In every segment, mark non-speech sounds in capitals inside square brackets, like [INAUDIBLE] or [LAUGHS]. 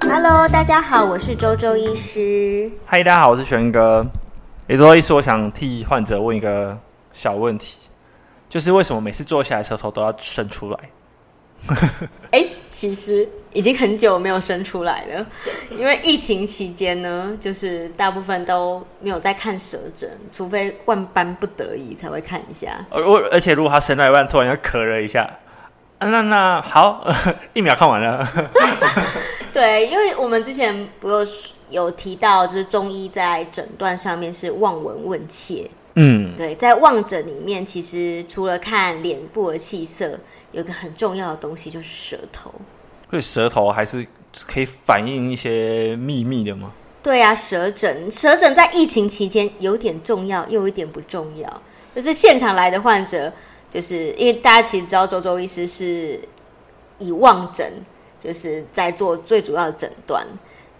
Hello，大家好，我是周周医师。嗨，大家好，我是玄哥。周周医师，我想替患者问一个小问题，就是为什么每次坐下来舌头都要伸出来？[LAUGHS] 哎、欸，其实已经很久没有生出来了，因为疫情期间呢，就是大部分都没有在看舌诊，除非万般不得已才会看一下。而而且如果他生到一半突然要咳了一下，啊、那那好，[LAUGHS] 一秒看完了。[LAUGHS] 对，因为我们之前不有有提到，就是中医在诊断上面是望闻问切。嗯，对，在望诊里面，其实除了看脸部的气色。有一个很重要的东西就是舌头，所以舌头还是可以反映一些秘密的吗？对啊，舌诊，舌诊在疫情期间有点重要，又有一点不重要。就是现场来的患者，就是因为大家其实知道周周医师是以望诊，就是在做最主要的诊断，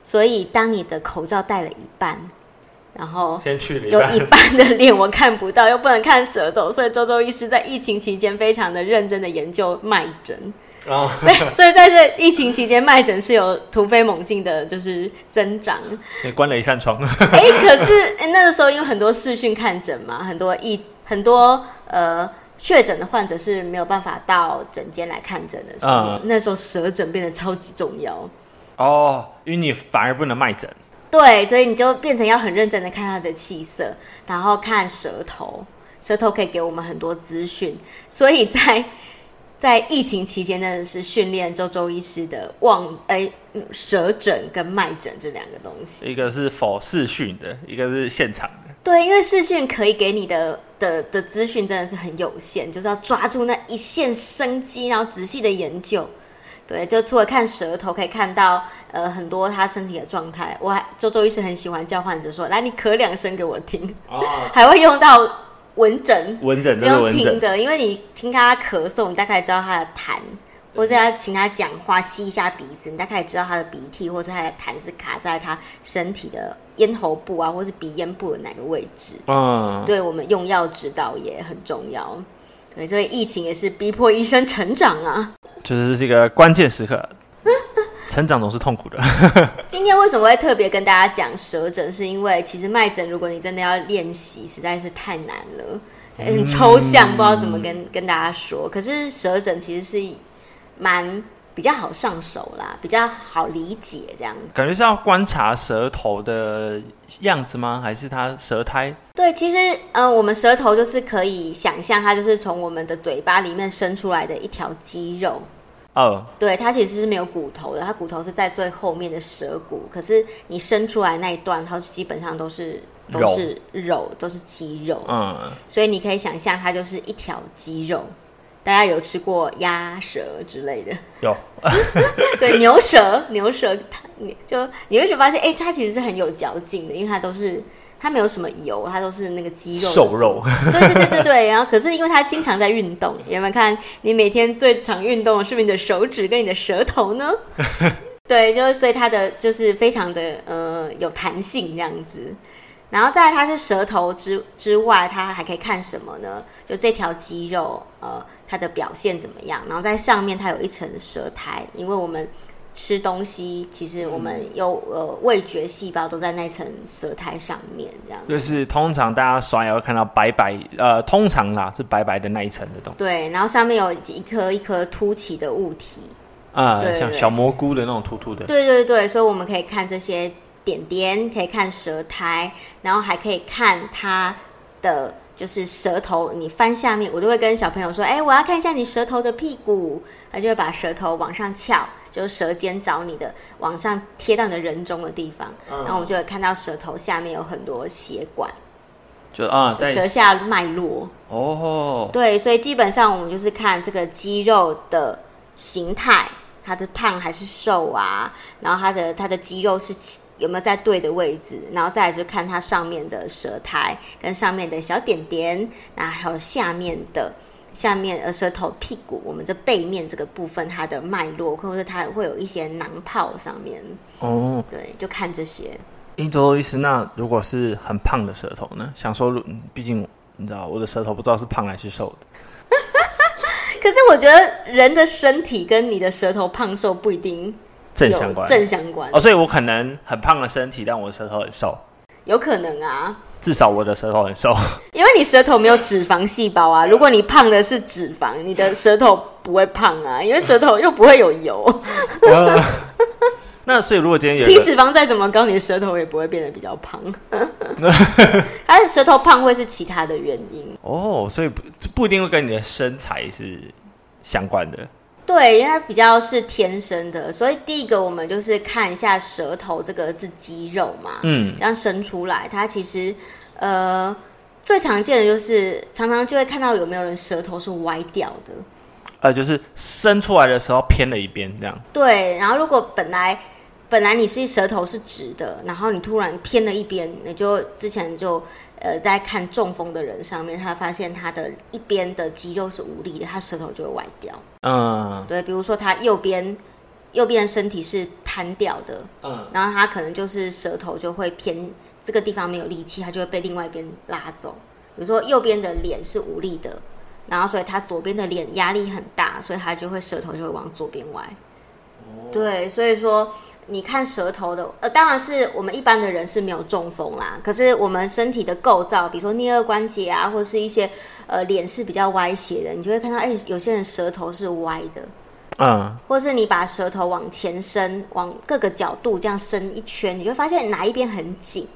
所以当你的口罩戴了一半。然后有一半的脸我看不到，[LAUGHS] 又不能看舌头，所以周周医师在疫情期间非常的认真的研究脉诊。哦，[LAUGHS] 所以在这疫情期间，脉诊是有突飞猛进的，就是增长。也关了一扇窗。[LAUGHS] 哎，可是哎，那个时候因为很多视讯看诊嘛，很多疫很多呃确诊的患者是没有办法到诊间来看诊的时候，嗯、那时候舌诊变得超级重要。哦，因为你反而不能脉诊。对，所以你就变成要很认真的看他的气色，然后看舌头，舌头可以给我们很多资讯。所以在 [LAUGHS] 在疫情期间，真的是训练周周医师的望哎舌诊跟脉诊这两个东西。一个是 for 视讯的，一个是现场的。对，因为视讯可以给你的的的资讯真的是很有限，就是要抓住那一线生机，然后仔细的研究。对，就除了看舌头，可以看到呃很多他身体的状态。我还周周医生很喜欢叫患者说：“来，你咳两声给我听。哦 [LAUGHS] ”还会用到闻诊，闻诊这用听的，因为你听他咳嗽，你大概知道他的痰，或者要请他讲话，吸一下鼻子，你大概知道他的鼻涕或者他的痰是卡在他身体的咽喉部啊，或是鼻咽部的哪个位置。嗯，对我们用药指导也很重要。对，所以疫情也是逼迫医生成长啊，就是这个关键时刻，[LAUGHS] 成长总是痛苦的。[LAUGHS] 今天为什么会特别跟大家讲舌诊？是因为其实脉诊，如果你真的要练习，实在是太难了，很抽象，不知道怎么跟跟大家说。可是舌诊其实是蛮。比较好上手啦，比较好理解，这样感觉是要观察舌头的样子吗？还是它舌苔？对，其实呃，我们舌头就是可以想象，它就是从我们的嘴巴里面伸出来的一条肌肉。哦，对，它其实是没有骨头的，它骨头是在最后面的舌骨。可是你伸出来那一段，它基本上都是都是肉，肉都是肌肉。嗯，所以你可以想象，它就是一条肌肉。大家有吃过鸭舌之类的？有，[LAUGHS] 对，牛舌，牛舌，它就你会觉得发现，哎、欸，它其实是很有嚼劲的，因为它都是它没有什么油，它都是那个肌肉瘦肉。对对对对对，[LAUGHS] 然后可是因为它经常在运动，有没有看你每天最常运动的是不是你的手指跟你的舌头呢？[LAUGHS] 对，就是所以它的就是非常的呃有弹性这样子。然后再来它是舌头之之外，它还可以看什么呢？就这条肌肉呃。它的表现怎么样？然后在上面它有一层舌苔，因为我们吃东西，其实我们有呃味觉细胞都在那层舌苔上面，这样。就是通常大家刷牙会看到白白，呃，通常啦是白白的那一层的东西。对，然后上面有一颗一颗凸起的物体，啊、呃，像小蘑菇的那种突突的。对对对，所以我们可以看这些点点，可以看舌苔，然后还可以看它的。就是舌头，你翻下面，我都会跟小朋友说：“哎、欸，我要看一下你舌头的屁股。”他就会把舌头往上翘，就是舌尖找你的，往上贴到你的人中的地方。嗯、然后我们就会看到舌头下面有很多血管，就啊，舌下脉络。哦，对，所以基本上我们就是看这个肌肉的形态。它的胖还是瘦啊？然后他的他的肌肉是有没有在对的位置？然后再来就看他上面的舌苔跟上面的小点点，然后还有下面的下面呃舌头屁股，我们这背面这个部分它的脉络，或者是它会有一些囊泡上面哦。对，就看这些。一周医师，那如果是很胖的舌头呢？想说，毕竟你知道我的舌头不知道是胖还是瘦的。[LAUGHS] 可是我觉得人的身体跟你的舌头胖瘦不一定正相关，正相关哦，所以我可能很胖的身体，但我的舌头很瘦，有可能啊。至少我的舌头很瘦，[LAUGHS] 因为你舌头没有脂肪细胞啊。如果你胖的是脂肪，你的舌头不会胖啊，因为舌头又不会有油。[LAUGHS] 呃、那所以如果今天有体脂肪再怎么高，你的舌头也不会变得比较胖。[LAUGHS] 它的舌头胖会是其他的原因哦，所以不不一定会跟你的身材是相关的。对，因为它比较是天生的，所以第一个我们就是看一下舌头这个是肌肉嘛，嗯，这样伸出来，它其实呃最常见的就是常常就会看到有没有人舌头是歪掉的，呃，就是伸出来的时候偏了一边这样。对，然后如果本来本来你是舌头是直的，然后你突然偏了一边，你就之前就。呃，在看中风的人上面，他发现他的一边的肌肉是无力的，他舌头就会歪掉。嗯，对，比如说他右边右边的身体是瘫掉的，嗯，然后他可能就是舌头就会偏这个地方没有力气，他就会被另外一边拉走。比如说右边的脸是无力的，然后所以他左边的脸压力很大，所以他就会舌头就会往左边歪。哦，对，所以说。你看舌头的，呃，当然是我们一般的人是没有中风啦。可是我们身体的构造，比如说颞颌关节啊，或者是一些呃脸是比较歪斜的，你就会看到，哎、欸，有些人舌头是歪的，嗯，或是你把舌头往前伸，往各个角度这样伸一圈，你就会发现哪一边很紧。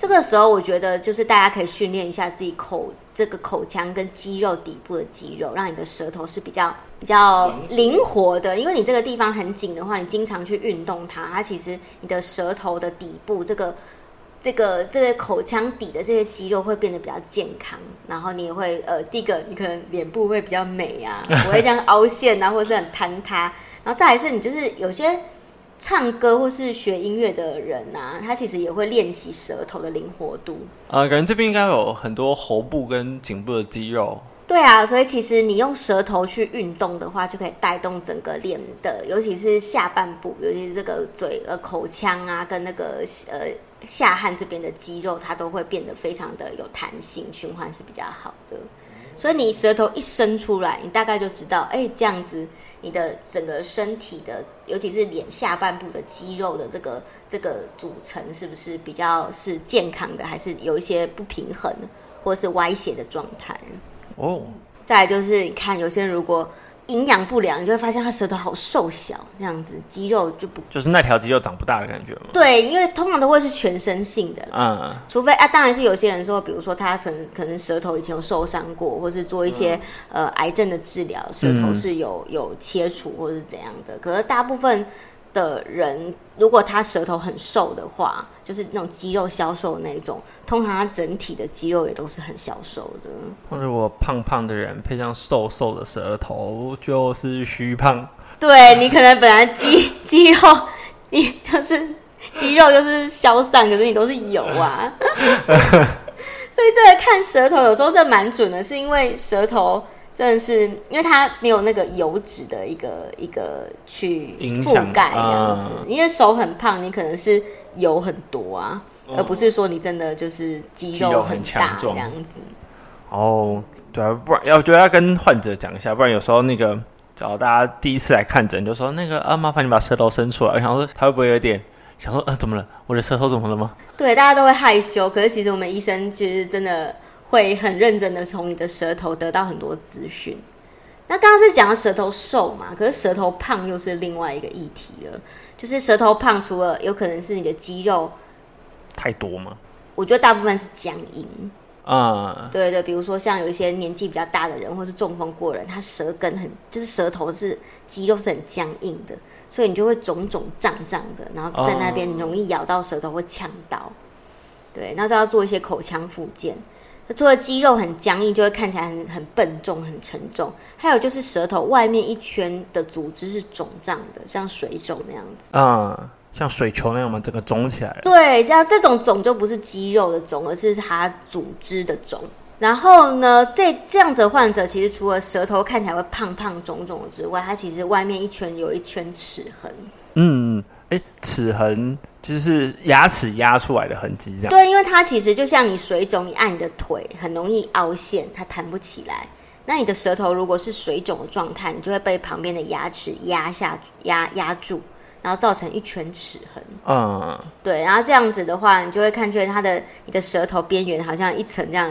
这个时候，我觉得就是大家可以训练一下自己口这个口腔跟肌肉底部的肌肉，让你的舌头是比较。比较灵活的，因为你这个地方很紧的话，你经常去运动它，它其实你的舌头的底部这个、这个、这个口腔底的这些肌肉会变得比较健康，然后你也会呃，第一个你可能脸部会比较美啊，不会这样凹陷啊，或者是很坍塌，然后再来是你就是有些唱歌或是学音乐的人啊，他其实也会练习舌头的灵活度。呃，感觉这边应该有很多喉部跟颈部的肌肉。对啊，所以其实你用舌头去运动的话，就可以带动整个脸的，尤其是下半部，尤其是这个嘴、呃口腔啊，跟那个呃下颌这边的肌肉，它都会变得非常的有弹性，循环是比较好的。所以你舌头一伸出来，你大概就知道，哎，这样子你的整个身体的，尤其是脸下半部的肌肉的这个这个组成，是不是比较是健康的，还是有一些不平衡或是歪斜的状态？哦，再来就是你看，有些人如果营养不良，你就会发现他舌头好瘦小，这样子肌肉就不就是那条肌肉长不大的感觉吗？对，因为通常都会是全身性的，嗯，除非啊，当然是有些人说，比如说他曾可能舌头以前有受伤过，或是做一些、嗯、呃癌症的治疗，舌头是有有切除或是怎样的，可是大部分。的人，如果他舌头很瘦的话，就是那种肌肉消瘦的那种，通常他整体的肌肉也都是很消瘦的。或者我胖胖的人配上瘦瘦的舌头，就是虚胖。对，你可能本来肌肌肉，你就是肌肉就是消散，可是你都是油啊。[LAUGHS] 所以这个看舌头有时候这蛮准的，是因为舌头。真的是，因为它没有那个油脂的一个一个去覆盖这样子。因为手很胖，你可能是油很多啊，嗯、而不是说你真的就是肌肉很大这样子。哦，对啊，不然要觉得要跟患者讲一下，不然有时候那个，只要大家第一次来看诊，就说那个啊，麻烦你把舌头伸出来。我想说他会不会有点想说，呃，怎么了？我的舌头怎么了吗？对，大家都会害羞。可是其实我们医生其实真的。会很认真的从你的舌头得到很多资讯。那刚刚是讲舌头瘦嘛，可是舌头胖又是另外一个议题了。就是舌头胖，除了有可能是你的肌肉太多吗？我觉得大部分是僵硬啊。对，对对，比如说像有一些年纪比较大的人，或是中风过人，他舌根很，就是舌头是肌肉是很僵硬的，所以你就会肿肿胀胀的，然后在那边容易咬到舌头或呛到。对，那就要做一些口腔复健。除了肌肉很僵硬，就会看起来很很笨重、很沉重。还有就是舌头外面一圈的组织是肿胀的，像水肿那样子。啊、嗯，像水球那样嘛，整个肿起来了。对，像这种肿就不是肌肉的肿，而是它组织的肿。然后呢，这这样子的患者其实除了舌头看起来会胖胖肿肿之外，它其实外面一圈有一圈齿痕。嗯，哎，齿痕。就是牙齿压出来的痕迹，这样。对，因为它其实就像你水肿，你按你的腿很容易凹陷，它弹不起来。那你的舌头如果是水肿的状态，你就会被旁边的牙齿压下压压住，然后造成一圈齿痕。嗯，对，然后这样子的话，你就会看出来它的你的舌头边缘好像一层这样，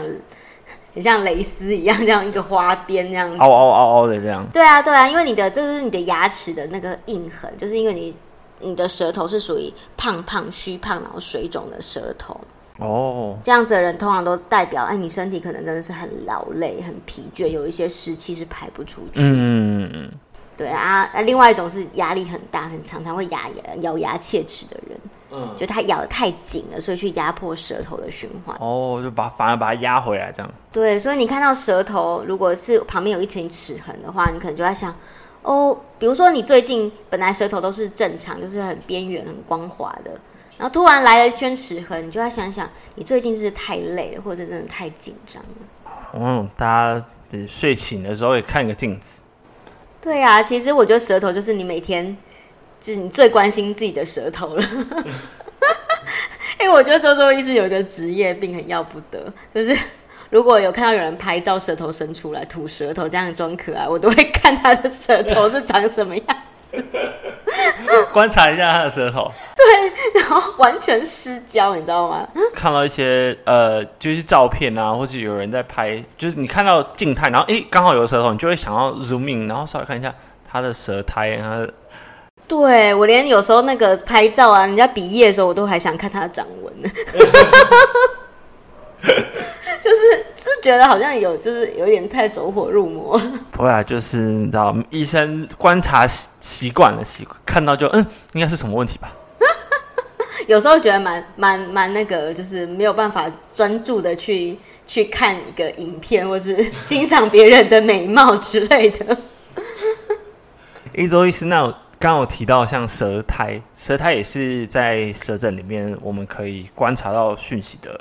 很像蕾丝一样，这样一个花边这样，凹凹凹凹的这样。对啊，对啊，因为你的这是你的牙齿的那个印痕，就是因为你你的舌头是属于胖胖虚胖然后水肿的舌头。哦，这样子的人通常都代表，哎，你身体可能真的是很劳累、很疲倦，有一些湿气是排不出去。嗯嗯嗯。对啊，那另外一种是压力很大，很常常会牙牙咬牙切齿的人，嗯，就他咬得太紧了，所以去压迫舌头的循环。哦，就把反而把它压回来这样。对，所以你看到舌头如果是旁边有一层齿痕的话，你可能就在想，哦，比如说你最近本来舌头都是正常，就是很边缘、很光滑的。然后突然来了一圈齿痕，你就要想想，你最近是不是太累了，或者真的太紧张了？嗯，大家睡醒的时候也看个镜子。对啊，其实我觉得舌头就是你每天，就是你最关心自己的舌头了。[LAUGHS] 因为我觉得周周医师有一个职业病很要不得，就是如果有看到有人拍照舌头伸出来吐舌头这样装可爱，我都会看他的舌头是长什么样子。[LAUGHS] 观察一下他的舌头，对，然后完全失焦，你知道吗？看到一些呃，就是照片啊，或是有人在拍，就是你看到静态，然后诶，刚好有舌头，你就会想要 zoom in，然后稍微看一下他的舌苔，他的。对，我连有时候那个拍照啊，人家比耶的时候，我都还想看他的掌纹呢。[LAUGHS] 就是就觉得好像有，就是有点太走火入魔。[LAUGHS] 不会啊，就是你知道，医生观察习习惯了，习惯看到就嗯，应该是什么问题吧。[LAUGHS] 有时候觉得蛮蛮蛮那个，就是没有办法专注的去去看一个影片，或是 [LAUGHS] 欣赏别人的美貌之类的。一周医师，那刚刚有提到像舌苔，舌苔也是在舌诊里面我们可以观察到讯息的。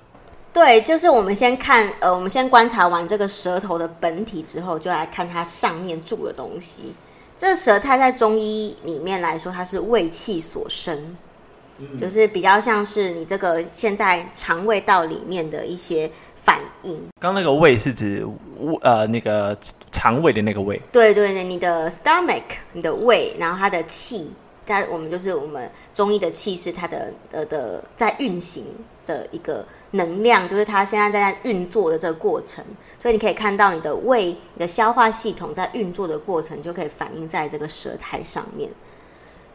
对，就是我们先看，呃，我们先观察完这个舌头的本体之后，就来看它上面住的东西。这舌苔在中医里面来说，它是胃气所生，嗯，就是比较像是你这个现在肠胃道里面的一些反应。刚那个胃是指呃那个肠胃的那个胃？对对对，你的 stomach，你的胃，然后它的气，在我们就是我们中医的气是它的呃的，的在运行的一个。能量就是它现在在运作的这个过程，所以你可以看到你的胃、你的消化系统在运作的过程，就可以反映在这个舌苔上面。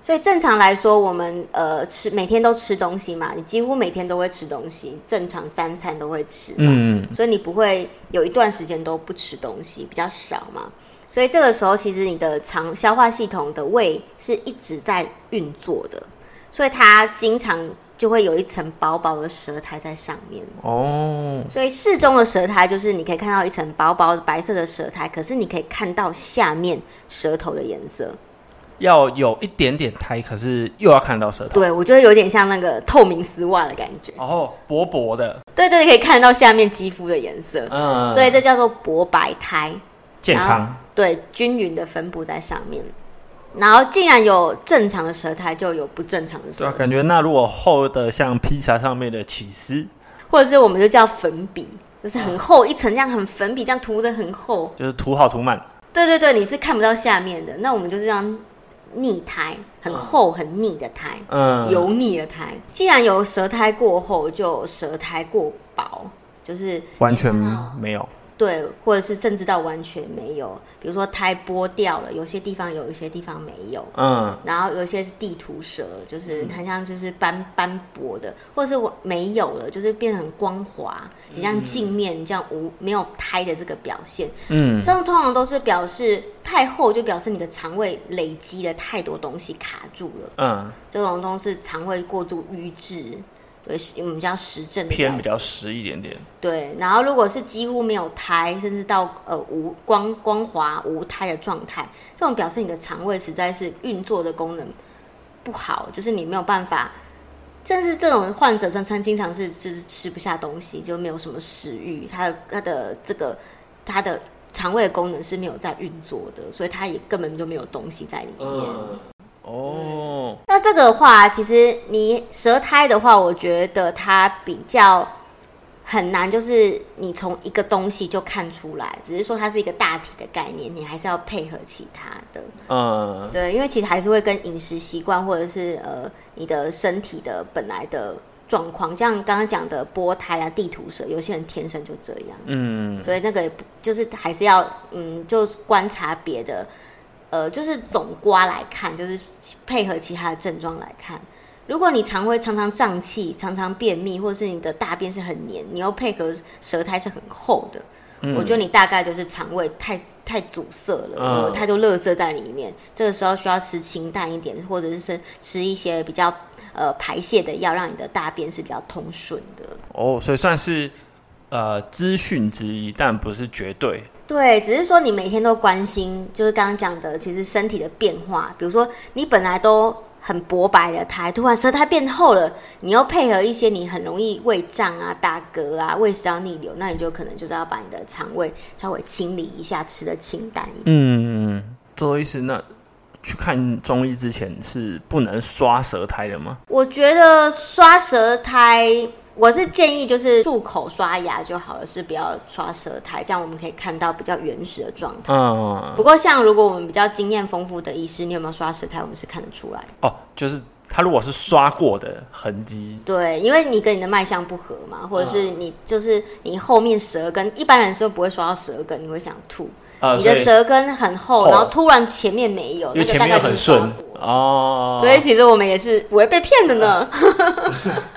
所以正常来说，我们呃吃每天都吃东西嘛，你几乎每天都会吃东西，正常三餐都会吃嘛，嗯，所以你不会有一段时间都不吃东西，比较少嘛。所以这个时候，其实你的肠消化系统的胃是一直在运作的，所以它经常。就会有一层薄薄的舌苔在上面。哦，所以适中的舌苔就是你可以看到一层薄薄的白色的舌苔，可是你可以看到下面舌头的颜色，要有一点点苔，可是又要看到舌头。对，我觉得有点像那个透明丝袜的感觉。哦，薄薄的，对对，可以看到下面肌肤的颜色，嗯，所以这叫做薄白苔，健康，对，均匀的分布在上面。然后，竟然有正常的舌苔，就有不正常的舌苔。对啊，感觉那如果厚的像披萨上面的起司，或者是我们就叫粉笔，就是很厚一层，这样很粉笔这样涂的很厚，就是涂好涂满。对对对，你是看不到下面的。那我们就是这样腻苔，很厚很腻的苔，嗯，油腻的苔。既然有舌苔过厚，就舌苔过薄，就是完全没有。对，或者是甚至到完全没有，比如说胎剥掉了，有些地方有，有些地方没有，嗯，然后有些是地图蛇，就是很像就是斑斑驳的，或者是我没有了，就是变得很光滑，你像镜面你这样无没有胎的这个表现，嗯，这种通常都是表示太厚，就表示你的肠胃累积了太多东西卡住了，嗯，这种东西是肠胃过度瘀滞。对，我们叫实证偏比较实一点点。对，然后如果是几乎没有胎，甚至到呃无光光滑无胎的状态，这种表示你的肠胃实在是运作的功能不好，就是你没有办法。正是这种患者，常常经常是就是吃不下东西，就没有什么食欲，他的他的这个他的肠胃的功能是没有在运作的，所以他也根本就没有东西在里面。嗯哦，那这个的话，其实你舌苔的话，我觉得它比较很难，就是你从一个东西就看出来，只是说它是一个大体的概念，你还是要配合其他的。嗯，对，因为其实还是会跟饮食习惯或者是呃你的身体的本来的状况，像刚刚讲的波胎啊、地图舌，有些人天生就这样。嗯，所以那个也不就是还是要嗯，就观察别的，呃，就是总刮来看，就是配合其他的症状来看。如果你肠胃常常胀气、常常便秘，或者是你的大便是很黏，你又配合舌苔是很厚的，嗯、我觉得你大概就是肠胃太太阻塞了，嗯、有太多垃圾在里面。这个时候需要吃清淡一点，或者是吃一些比较呃排泄的药，让你的大便是比较通顺的。哦，所以算是呃资讯之一，但不是绝对。对，只是说你每天都关心，就是刚刚讲的，其实身体的变化，比如说你本来都。很薄白的苔，突然舌苔变厚了，你又配合一些你很容易胃胀啊、打嗝啊、胃食道逆流，那你就可能就是要把你的肠胃稍微清理一下，吃的清淡一点。嗯，周医师，那去看中医之前是不能刷舌苔的吗？我觉得刷舌苔。我是建议就是漱口刷牙就好了，是不要刷舌苔，这样我们可以看到比较原始的状态。嗯，不过像如果我们比较经验丰富的医师，你有没有刷舌苔？我们是看得出来。哦，就是他如果是刷过的痕迹。对，因为你跟你的脉象不合嘛，或者是你就是你后面舌根，一般人说不会刷到舌根，你会想吐。嗯、你的舌根很厚，然后突然前面没有，因为前面很顺哦。所以其实我们也是不会被骗的呢。[LAUGHS]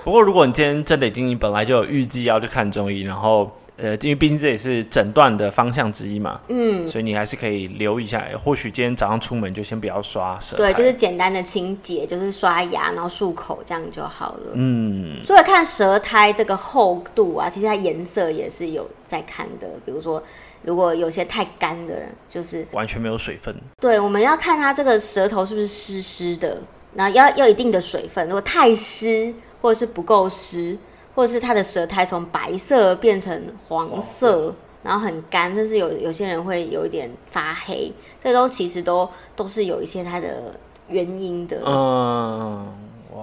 嗯 [LAUGHS] 不过，如果你今天真的已经本来就有预计要去看中医，然后呃，因为毕竟这也是诊断的方向之一嘛，嗯，所以你还是可以留意一下。或许今天早上出门就先不要刷舌，对，就是简单的清洁，就是刷牙，然后漱口这样就好了。嗯，除了看舌苔这个厚度啊，其实它颜色也是有在看的。比如说，如果有些太干的，就是完全没有水分。对，我们要看它这个舌头是不是湿湿的，然后要要一定的水分。如果太湿，或者是不够湿，或者是他的舌苔从白色变成黄色，哦、然后很干，甚至有有些人会有一点发黑，这都其实都都是有一些它的原因的。嗯，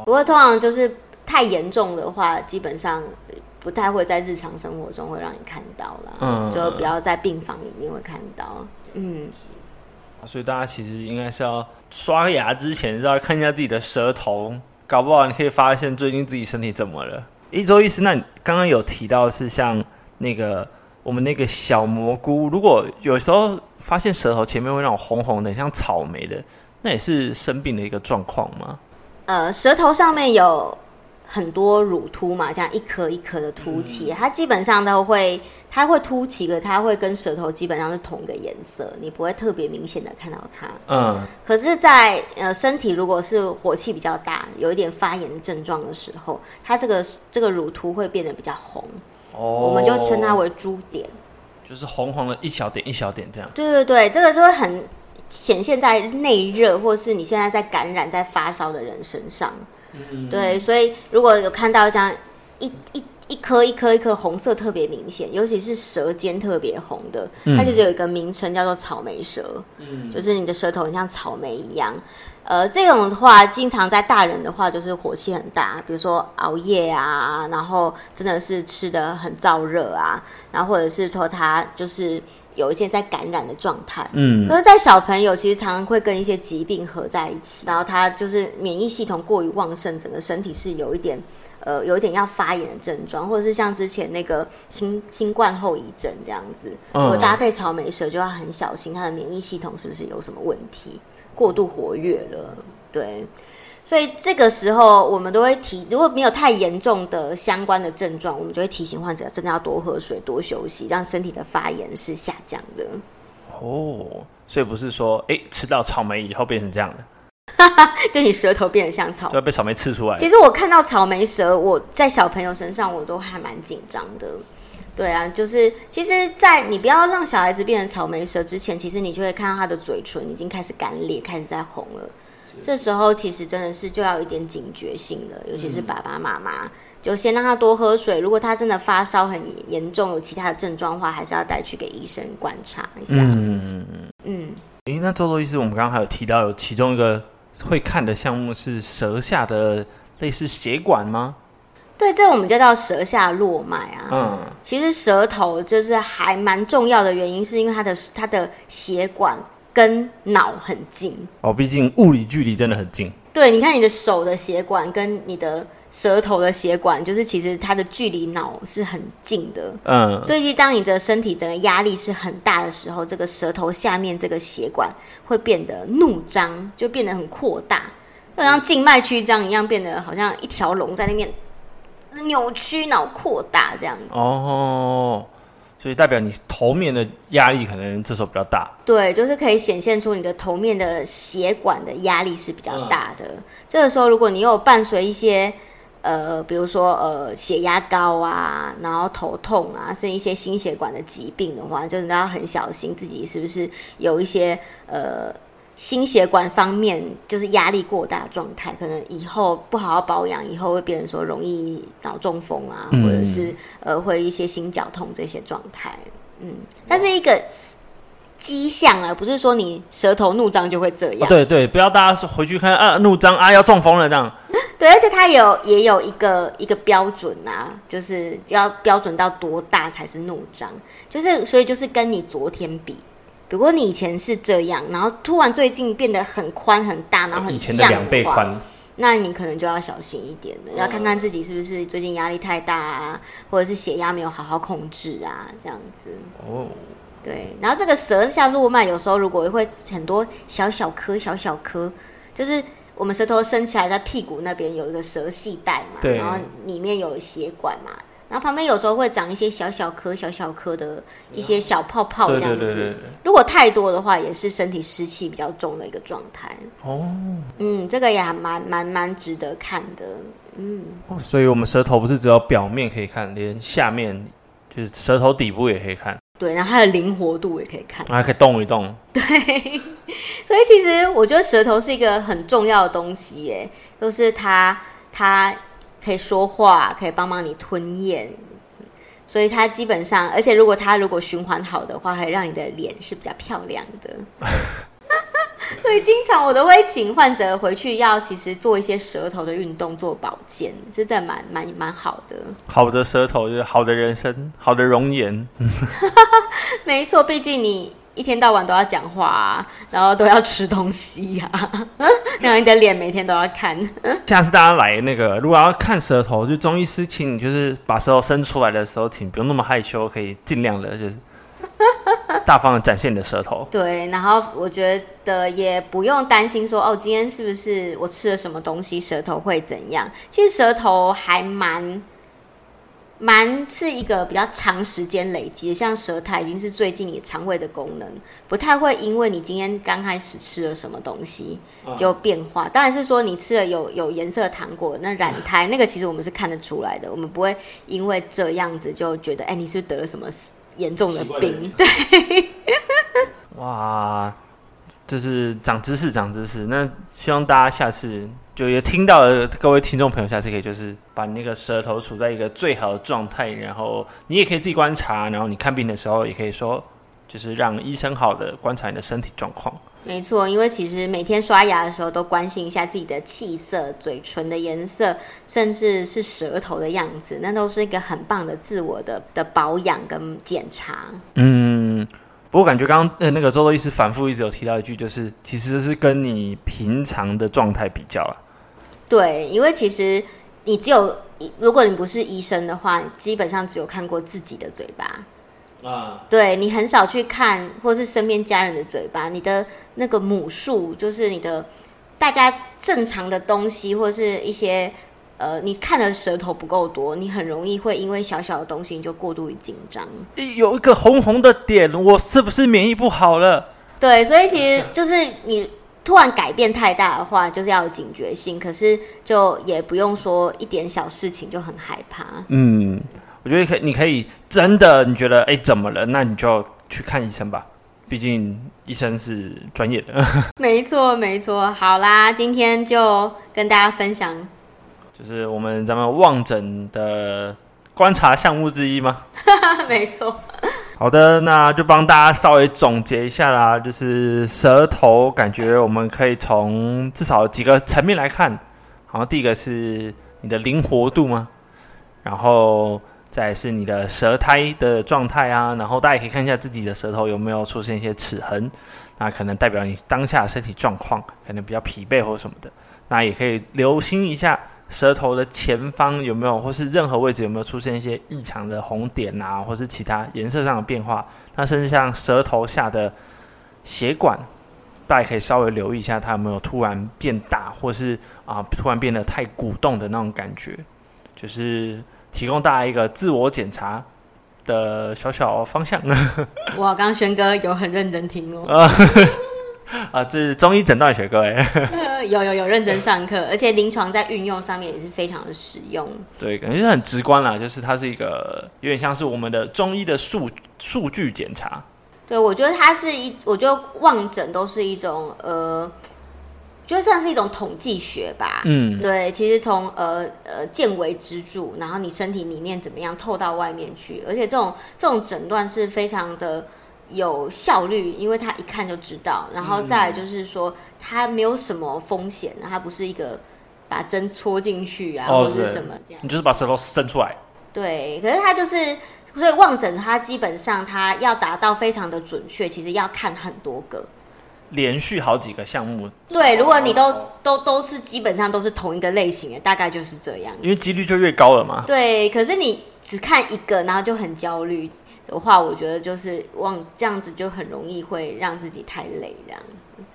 不过通常就是太严重的话，基本上不太会在日常生活中会让你看到啦。嗯，就不要在病房里面会看到。嗯，所以大家其实应该是要刷牙之前是要看一下自己的舌头。搞不好你可以发现最近自己身体怎么了。一周医师，那你刚刚有提到是像那个我们那个小蘑菇，如果有时候发现舌头前面会那种红红的，像草莓的，那也是生病的一个状况吗？呃，舌头上面有。很多乳突嘛，这样一颗一颗的凸起，嗯、它基本上都会，它会凸起的，它会跟舌头基本上是同个颜色，你不会特别明显的看到它。嗯，可是在，在呃身体如果是火气比较大，有一点发炎的症状的时候，它这个这个乳突会变得比较红，哦，我们就称它为朱点，就是红红的一小点一小点这样。对对对，这个就会很显现在内热，或是你现在在感染、在发烧的人身上。嗯、对，所以如果有看到这样一一一颗一颗一颗红色特别明显，尤其是舌尖特别红的，它就是有一个名称叫做草莓舌，嗯、就是你的舌头很像草莓一样。呃，这种的话，经常在大人的话就是火气很大，比如说熬夜啊，然后真的是吃的很燥热啊，然后或者是说他就是。有一些在感染的状态，嗯，可是，在小朋友其实常常会跟一些疾病合在一起，然后他就是免疫系统过于旺盛，整个身体是有一点，呃，有一点要发炎的症状，或者是像之前那个新新冠后遗症这样子，如果搭配草莓蛇就要很小心，他的免疫系统是不是有什么问题，过度活跃了，对。所以这个时候，我们都会提，如果没有太严重的相关的症状，我们就会提醒患者真的要多喝水、多休息，让身体的发炎是下降的。哦，所以不是说，哎，吃到草莓以后变成这样的，[LAUGHS] 就你舌头变得像草莓，要被草莓刺出来。其实我看到草莓舌，我在小朋友身上我都还蛮紧张的。对啊，就是其实，在你不要让小孩子变成草莓舌之前，其实你就会看到他的嘴唇已经开始干裂，开始在红了。这时候其实真的是就要有一点警觉性了，尤其是爸爸妈妈，就先让他多喝水。如果他真的发烧很严重，有其他的症状的话，还是要带去给医生观察一下。嗯嗯嗯嗯。诶，那周周医师，我们刚刚还有提到有其中一个会看的项目是舌下的类似血管吗？对，这我们就叫舌下络脉啊。嗯，其实舌头就是还蛮重要的原因，是因为它的它的血管跟脑很近。哦，毕竟物理距离真的很近。对，你看你的手的血管跟你的舌头的血管，就是其实它的距离脑是很近的。嗯，所以当你的身体整个压力是很大的时候，这个舌头下面这个血管会变得怒张，就变得很扩大，就像静脉曲张一样，变得好像一条龙在那边。扭曲脑扩大这样子哦，所以代表你头面的压力可能这时候比较大。对，就是可以显现出你的头面的血管的压力是比较大的。嗯、这个时候，如果你有伴随一些呃，比如说呃血压高啊，然后头痛啊，甚至一些心血管的疾病的话，就是要很小心自己是不是有一些呃。心血管方面就是压力过大的状态，可能以后不好好保养，以后会变成说容易脑中风啊，嗯、或者是呃会一些心绞痛这些状态。嗯，但是一个迹象啊，不是说你舌头怒张就会这样。哦、对对，不要大家回去看啊，怒张啊要中风了这样。对，而且它有也有一个一个标准啊，就是要标准到多大才是怒张，就是所以就是跟你昨天比。如果你以前是这样，然后突然最近变得很宽很大，然后很以前的两倍宽，那你可能就要小心一点了，要看看自己是不是最近压力太大啊，或者是血压没有好好控制啊，这样子。哦，对。然后这个舌下络脉有时候如果会很多小小颗、小小颗，就是我们舌头伸起来，在屁股那边有一个舌系带嘛，然后里面有血管嘛。然后旁边有时候会长一些小小颗、小小颗的一些小泡泡这样子。对对对对对。如果太多的话，也是身体湿气比较重的一个状态。哦，嗯，这个也还蛮蛮蛮值得看的。嗯，所以我们舌头不是只有表面可以看，连下面就是舌头底部也可以看。对，然后它的灵活度也可以看，还可以动一动。对，[LAUGHS] 所以其实我觉得舌头是一个很重要的东西耶，就是它它。可以说话，可以帮忙你吞咽，所以它基本上，而且如果它如果循环好的话，会让你的脸是比较漂亮的。[LAUGHS] 所以经常我都会请患者回去要其实做一些舌头的运动做保健，是真的蛮蛮蛮好的。好的舌头就是好的人生，好的容颜。[LAUGHS] 没错，毕竟你。一天到晚都要讲话啊，然后都要吃东西呀，[LAUGHS] 然后你的脸每天都要看。下次大家来那个，如果要看舌头，就中医师请你就是把舌头伸出来的时候，请不用那么害羞，可以尽量的就是 [LAUGHS] 大方的展现你的舌头。对，然后我觉得也不用担心说哦，今天是不是我吃了什么东西，舌头会怎样？其实舌头还蛮。蛮是一个比较长时间累积的，像舌苔已经是最近你肠胃的功能，不太会因为你今天刚开始吃了什么东西就变化。当然是说你吃了有有颜色的糖果，那染苔那个其实我们是看得出来的，我们不会因为这样子就觉得，哎，你是不是得了什么严重的病？对，[LAUGHS] 哇，就是长知识，长知识。那希望大家下次。就也听到了，各位听众朋友，下次可以就是把你那个舌头处在一个最好的状态，然后你也可以自己观察，然后你看病的时候也可以说，就是让医生好的观察你的身体状况。没错，因为其实每天刷牙的时候都关心一下自己的气色、嘴唇的颜色，甚至是舌头的样子，那都是一个很棒的自我的的保养跟检查。嗯。不过感觉刚刚呃那个周周医师反复一直有提到一句，就是其实是跟你平常的状态比较啊。对，因为其实你只有如果你不是医生的话，基本上只有看过自己的嘴巴啊。对，你很少去看或是身边家人的嘴巴，你的那个母数就是你的大家正常的东西或是一些。呃，你看的舌头不够多，你很容易会因为小小的东西你就过度于紧张。有一个红红的点，我是不是免疫不好了？对，所以其实就是你突然改变太大的话，就是要有警觉性。可是就也不用说一点小事情就很害怕。嗯，我觉得可以，你可以真的你觉得哎怎么了？那你就去看医生吧，毕竟医生是专业的。[LAUGHS] 没错，没错。好啦，今天就跟大家分享。[LAUGHS] 就是我们咱们望诊的观察项目之一吗？没错。好的，那就帮大家稍微总结一下啦。就是舌头，感觉我们可以从至少几个层面来看。好像第一个是你的灵活度吗？然后再是你的舌苔的状态啊，然后大家可以看一下自己的舌头有没有出现一些齿痕，那可能代表你当下身体状况可能比较疲惫或什么的，那也可以留心一下。舌头的前方有没有，或是任何位置有没有出现一些异常的红点啊，或是其他颜色上的变化？那甚至像舌头下的血管，大家可以稍微留意一下，它有没有突然变大，或是啊、呃、突然变得太鼓动的那种感觉，就是提供大家一个自我检查的小小方向。[LAUGHS] 哇，刚刚轩哥有很认真听哦。[LAUGHS] 啊，这是中医诊断学，各位。[LAUGHS] 有有有认真上课，而且临床在运用上面也是非常的实用。对，感觉是很直观啦，就是它是一个有点像是我们的中医的数数据检查。对，我觉得它是一，我觉得望诊都是一种呃，觉得算是一种统计学吧。嗯，对，其实从呃呃见微知著，然后你身体里面怎么样透到外面去，而且这种这种诊断是非常的。有效率，因为他一看就知道，然后再来就是说，他没有什么风险，他不是一个把针戳进去啊，哦、或者是什么这样，你就是把舌头伸出来。对，可是他就是，所以望诊他基本上他要达到非常的准确，其实要看很多个，连续好几个项目。对，如果你都都都是基本上都是同一个类型的，大概就是这样，因为几率就越高了嘛。对，可是你只看一个，然后就很焦虑。的话，我觉得就是望这样子就很容易会让自己太累，这样。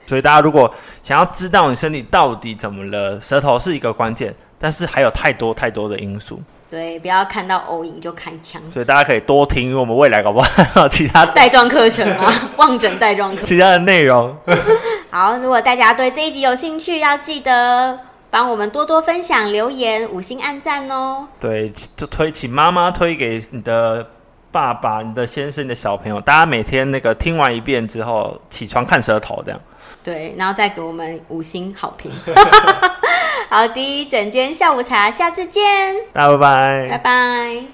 所以大家如果想要知道你身体到底怎么了，舌头是一个关键，但是还有太多太多的因素。对，不要看到偶影就开枪。所以大家可以多听，因为我们未来搞不好其他带状课程啊，[LAUGHS] 望诊带状课，其他的内容。[LAUGHS] 好，如果大家对这一集有兴趣，要记得帮我们多多分享、留言、五星按赞哦。对，就推请妈妈推给你的。爸爸，你的先生，你的小朋友，大家每天那个听完一遍之后，起床看舌头这样。对，然后再给我们五星好评。[LAUGHS] 好的，整间下午茶，下次见。大家拜拜。拜拜。